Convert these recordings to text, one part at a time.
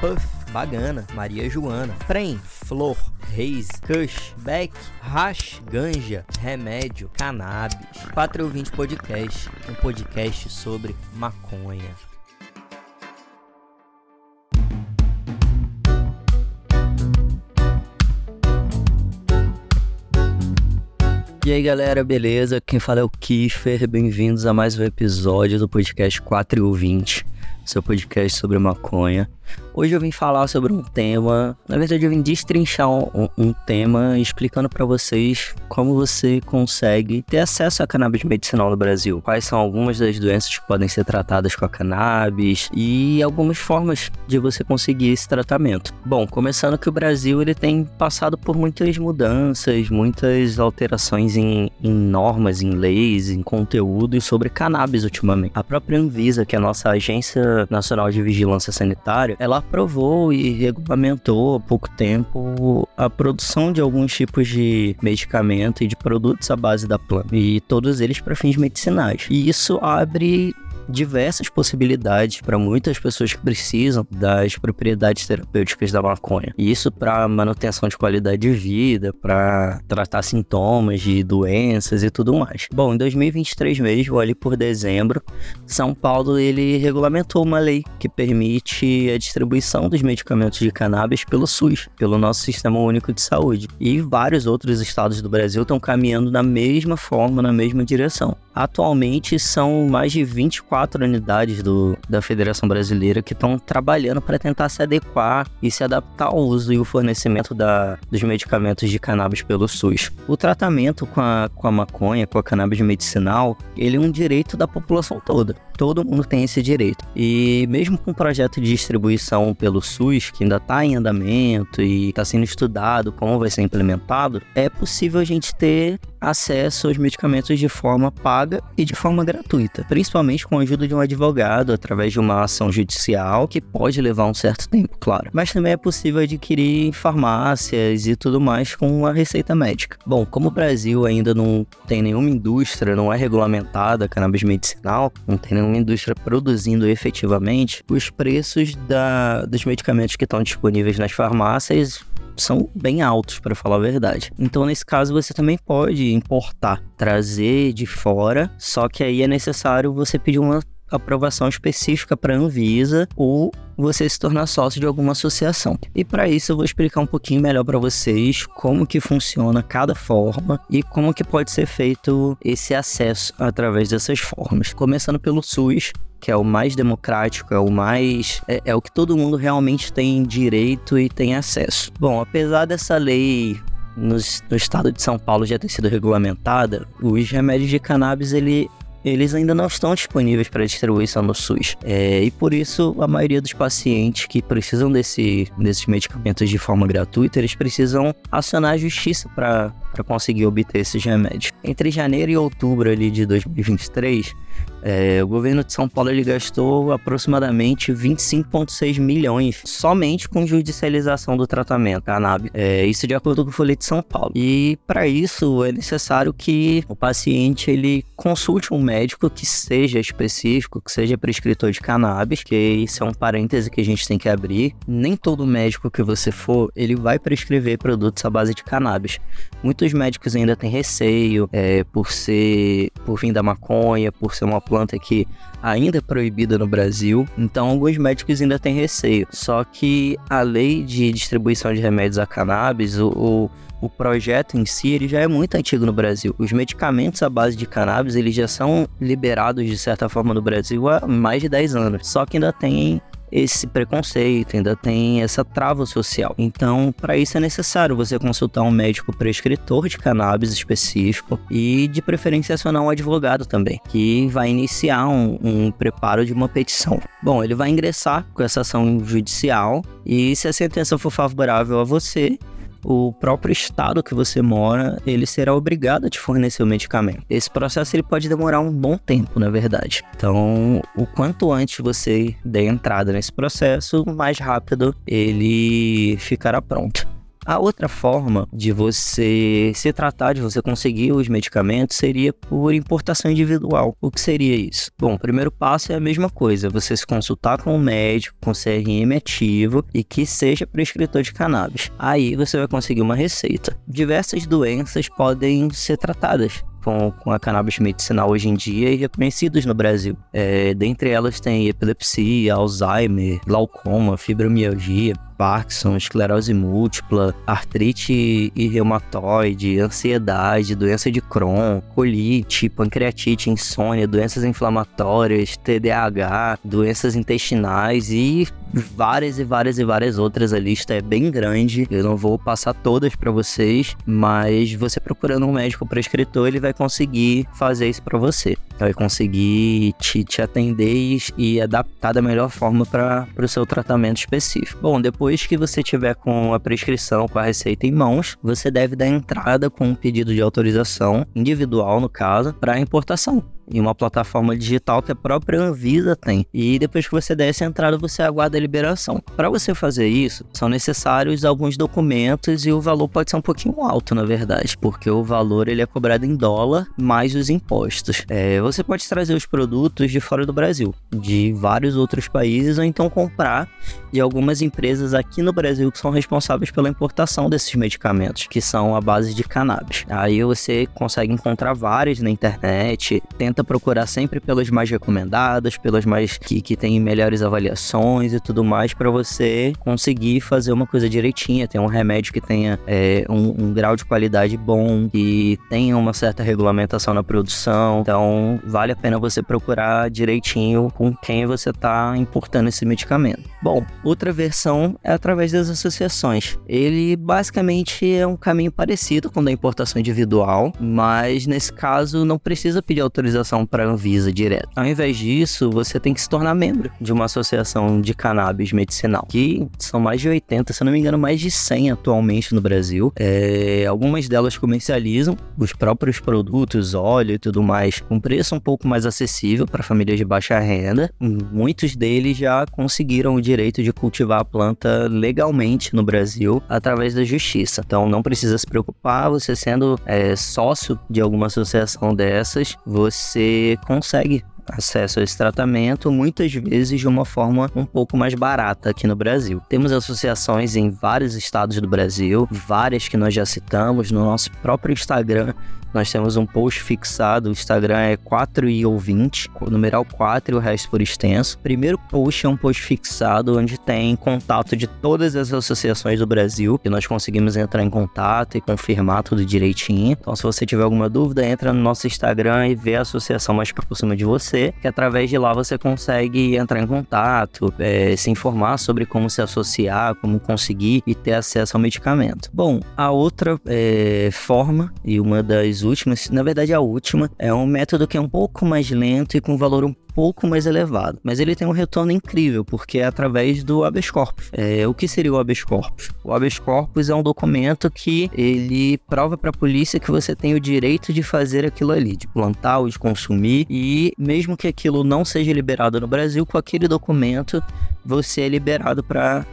Puff, Bagana, Maria Joana, Prem, Flor, Reis, Kush, Beck, Hash, Ganja, Remédio, Cannabis. 420 Podcast, um podcast sobre maconha. E aí galera, beleza? Quem fala é o Kiefer, bem-vindos a mais um episódio do podcast 420, seu podcast sobre maconha. Hoje eu vim falar sobre um tema, na verdade eu vim destrinchar um, um tema explicando para vocês como você consegue ter acesso à cannabis medicinal no Brasil, quais são algumas das doenças que podem ser tratadas com a cannabis e algumas formas de você conseguir esse tratamento. Bom, começando que o Brasil ele tem passado por muitas mudanças, muitas alterações em, em normas, em leis, em conteúdo sobre cannabis ultimamente. A própria Anvisa, que é a nossa agência nacional de vigilância sanitária, ela aprovou e regulamentou há pouco tempo a produção de alguns tipos de medicamento e de produtos à base da planta, e todos eles para fins medicinais. E isso abre diversas possibilidades para muitas pessoas que precisam das propriedades terapêuticas da maconha. Isso para manutenção de qualidade de vida, para tratar sintomas de doenças e tudo mais. Bom, em 2023 mesmo, ali por dezembro, São Paulo ele regulamentou uma lei que permite a distribuição dos medicamentos de cannabis pelo SUS, pelo nosso Sistema Único de Saúde. E vários outros estados do Brasil estão caminhando na mesma forma, na mesma direção. Atualmente são mais de 24 unidades do, da Federação Brasileira que estão trabalhando para tentar se adequar e se adaptar ao uso e o fornecimento da, dos medicamentos de cannabis pelo SUS. O tratamento com a, com a maconha, com a cannabis medicinal, ele é um direito da população toda. Todo mundo tem esse direito. E mesmo com o projeto de distribuição pelo SUS, que ainda está em andamento e está sendo estudado como vai ser implementado, é possível a gente ter acesso aos medicamentos de forma paga e de forma gratuita, principalmente com a ajuda de um advogado através de uma ação judicial que pode levar um certo tempo, claro. Mas também é possível adquirir em farmácias e tudo mais com uma receita médica. Bom, como o Brasil ainda não tem nenhuma indústria, não é regulamentada cannabis medicinal, não tem nenhuma indústria produzindo efetivamente, os preços da, dos medicamentos que estão disponíveis nas farmácias são bem altos, para falar a verdade. Então, nesse caso, você também pode importar, trazer de fora, só que aí é necessário você pedir uma aprovação específica para a Anvisa ou você se tornar sócio de alguma associação. E para isso eu vou explicar um pouquinho melhor para vocês como que funciona cada forma e como que pode ser feito esse acesso através dessas formas. Começando pelo SUS, que é o mais democrático, é o mais. É, é o que todo mundo realmente tem direito e tem acesso. Bom, apesar dessa lei no, no, estado de São Paulo já ter sido regulamentada, os remédios de cannabis ele, eles ainda não estão disponíveis para distribuição no SUS. É, e por isso, a maioria dos pacientes que precisam desse, desses medicamentos de forma gratuita, eles precisam acionar a justiça para conseguir obter esses remédios. Entre janeiro e outubro ali, de 2023, é, o governo de São Paulo ele gastou aproximadamente 25,6 milhões somente com judicialização do tratamento cannabis. É, isso de acordo com o Folha de São Paulo. E para isso é necessário que o paciente ele consulte um médico que seja específico, que seja prescritor de cannabis, que isso é um parêntese que a gente tem que abrir. Nem todo médico que você for, ele vai prescrever produtos à base de cannabis. Muitos médicos ainda têm receio é, por ser, por vir da maconha, por ser uma planta que ainda é proibida no Brasil, então alguns médicos ainda têm receio. Só que a lei de distribuição de remédios a cannabis, o, o o projeto em si ele já é muito antigo no Brasil. Os medicamentos à base de cannabis eles já são liberados de certa forma no Brasil há mais de 10 anos. Só que ainda tem esse preconceito, ainda tem essa trava social. Então, para isso é necessário você consultar um médico prescritor de cannabis específico e, de preferência, acionar um advogado também, que vai iniciar um, um preparo de uma petição. Bom, ele vai ingressar com essa ação judicial e, se a sentença for favorável a você, o próprio estado que você mora, ele será obrigado a te fornecer o medicamento. Esse processo ele pode demorar um bom tempo, na verdade. Então, o quanto antes você der entrada nesse processo, mais rápido ele ficará pronto. A outra forma de você se tratar, de você conseguir os medicamentos, seria por importação individual. O que seria isso? Bom, o primeiro passo é a mesma coisa, você se consultar com um médico, com CRM ativo e que seja prescritor de cannabis. Aí você vai conseguir uma receita. Diversas doenças podem ser tratadas com, a cannabis medicinal hoje em dia e reconhecidos no Brasil. É, dentre elas tem epilepsia, Alzheimer, glaucoma, fibromialgia, Parkinson, esclerose múltipla, artrite e reumatoide, ansiedade, doença de Crohn, colite, pancreatite, insônia, doenças inflamatórias, TDAH, doenças intestinais e várias e várias e várias outras. A lista é bem grande. Eu não vou passar todas para vocês, mas você procurando um médico prescritor, ele vai conseguir fazer isso para você. Vai conseguir te, te atender e, e adaptar da melhor forma para o seu tratamento específico. Bom, depois depois que você tiver com a prescrição, com a receita em mãos, você deve dar entrada com um pedido de autorização individual, no caso, para importação em uma plataforma digital que a própria Anvisa tem. E depois que você der essa entrada, você aguarda a liberação. Para você fazer isso, são necessários alguns documentos e o valor pode ser um pouquinho alto, na verdade, porque o valor ele é cobrado em dólar mais os impostos. É, você pode trazer os produtos de fora do Brasil, de vários outros países, ou então comprar de algumas empresas aqui no Brasil que são responsáveis pela importação desses medicamentos, que são a base de cannabis. Aí você consegue encontrar vários na internet, tenta procurar sempre pelas mais recomendadas, pelas mais que, que têm melhores avaliações e tudo mais, para você conseguir fazer uma coisa direitinha, ter um remédio que tenha é, um, um, grau de qualidade bom, que tenha uma certa regulamentação na produção. Então, vale a pena você procurar direitinho com quem você está importando esse medicamento. Bom, outra versão é através das associações. Ele basicamente é um caminho parecido com o da importação individual, mas nesse caso não precisa pedir autorização para Anvisa direto. Ao invés disso, você tem que se tornar membro de uma associação de cannabis medicinal, que são mais de 80, se não me engano, mais de 100 atualmente no Brasil. É, algumas delas comercializam os próprios produtos, óleo e tudo mais, com preço um pouco mais acessível para famílias de baixa renda. Muitos deles já conseguiram o direito de cultivar a planta legalmente no Brasil através da justiça. Então não precisa se preocupar, você sendo é, sócio de alguma associação dessas, você você consegue acesso a esse tratamento, muitas vezes de uma forma um pouco mais barata aqui no Brasil. Temos associações em vários estados do Brasil, várias que nós já citamos no nosso próprio Instagram. Nós temos um post fixado, o Instagram é 4 e ouvinte, numeral 4 e o resto por extenso. Primeiro post é um post fixado onde tem contato de todas as associações do Brasil, que nós conseguimos entrar em contato e confirmar tudo direitinho. Então, se você tiver alguma dúvida, entra no nosso Instagram e vê a associação mais próxima de você, que através de lá você consegue entrar em contato, é, se informar sobre como se associar, como conseguir e ter acesso ao medicamento. Bom, a outra é, forma e uma das últimas, na verdade a última, é um método que é um pouco mais lento e com valor um pouco mais elevado. Mas ele tem um retorno incrível, porque é através do habeas corpus. É, o que seria o habeas corpus? O habeas corpus é um documento que ele prova para a polícia que você tem o direito de fazer aquilo ali, de plantar ou de consumir, e mesmo que aquilo não seja liberado no Brasil, com aquele documento você é liberado para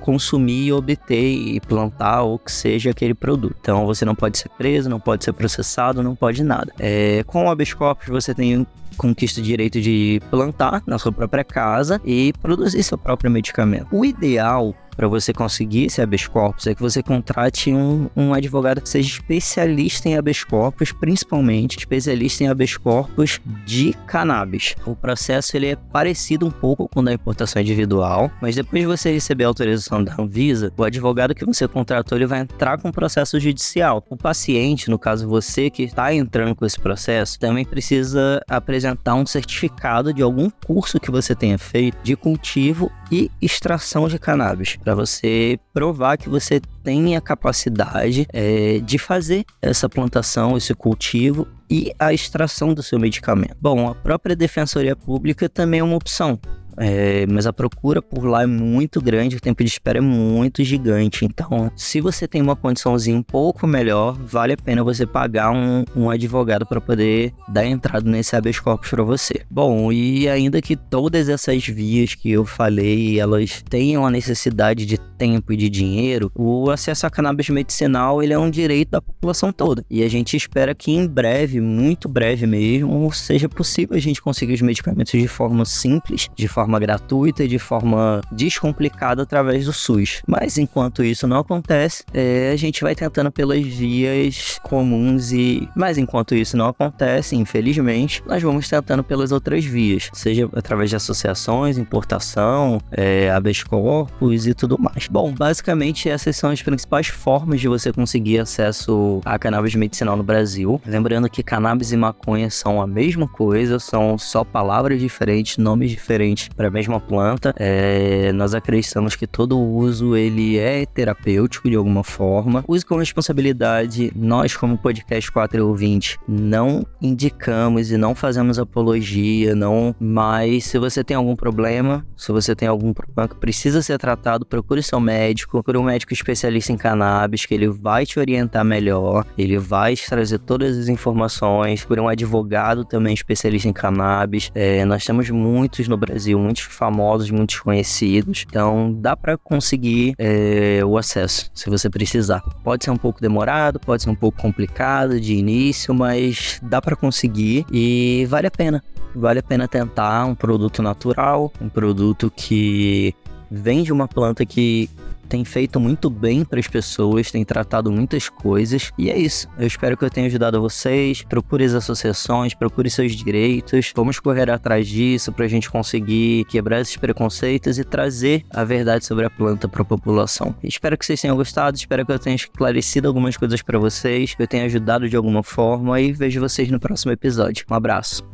consumir, obter e plantar ou que seja aquele produto. Então você não pode ser preso, não pode ser processado, não pode nada. É, com o habeas corpus você tem conquista o direito de plantar na sua própria casa e produzir seu próprio medicamento. O ideal para você conseguir esse habeas corpus é que você contrate um, um advogado que seja especialista em habeas corpus, principalmente especialista em habeas corpus de cannabis. O processo ele é parecido um pouco com o da importação individual, mas depois de você receber a autorização da Anvisa, o advogado que você contratou ele vai entrar com o processo judicial. O paciente, no caso você que está entrando com esse processo, também precisa apresentar um certificado de algum curso que você tenha feito de cultivo e extração de cannabis para você provar que você tem a capacidade é, de fazer essa plantação, esse cultivo e a extração do seu medicamento. Bom, a própria Defensoria Pública também é uma opção. É, mas a procura por lá é muito grande, o tempo de espera é muito gigante. Então, se você tem uma condiçãozinha um pouco melhor, vale a pena você pagar um, um advogado para poder dar entrada nesse habeas corpus para você. Bom, e ainda que todas essas vias que eu falei, elas tenham a necessidade de tempo e de dinheiro, o acesso a cannabis medicinal ele é um direito da população toda. E a gente espera que em breve, muito breve mesmo, seja possível a gente conseguir os medicamentos de forma simples, de forma gratuita e de forma descomplicada através do SUS. Mas enquanto isso não acontece, é, a gente vai tentando pelas vias comuns e. Mas enquanto isso não acontece, infelizmente, nós vamos tentando pelas outras vias, seja através de associações, importação, é, habeas corpus e tudo mais. Bom, basicamente essas são as principais formas de você conseguir acesso a cannabis medicinal no Brasil. Lembrando que cannabis e maconha são a mesma coisa, são só palavras diferentes, nomes diferentes para a mesma planta. É, nós acreditamos que todo uso ele é terapêutico de alguma forma. Use com responsabilidade. Nós, como podcast 4 ouvinte, não indicamos e não fazemos apologia, não. Mas se você tem algum problema, se você tem algum problema que precisa ser tratado, procure seu médico, procure um médico especialista em cannabis, que ele vai te orientar melhor, ele vai te trazer todas as informações, por um advogado também especialista em cannabis. É, nós temos muitos no Brasil, muitos famosos, muitos conhecidos. Então dá para conseguir é, o acesso, se você precisar. Pode ser um pouco demorado, pode ser um pouco complicado de início, mas dá para conseguir e vale a pena. Vale a pena tentar um produto natural, um produto que vem de uma planta que tem feito muito bem para as pessoas, tem tratado muitas coisas. E é isso. Eu espero que eu tenha ajudado vocês. Procure as associações, procure seus direitos. Vamos correr atrás disso para a gente conseguir quebrar esses preconceitos e trazer a verdade sobre a planta para a população. Espero que vocês tenham gostado. Espero que eu tenha esclarecido algumas coisas para vocês, que eu tenha ajudado de alguma forma. E vejo vocês no próximo episódio. Um abraço.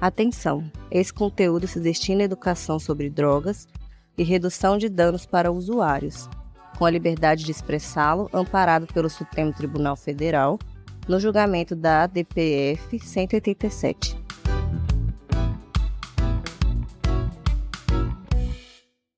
Atenção! Esse conteúdo se destina à educação sobre drogas e redução de danos para usuários, com a liberdade de expressá-lo amparado pelo Supremo Tribunal Federal no julgamento da DPF 187.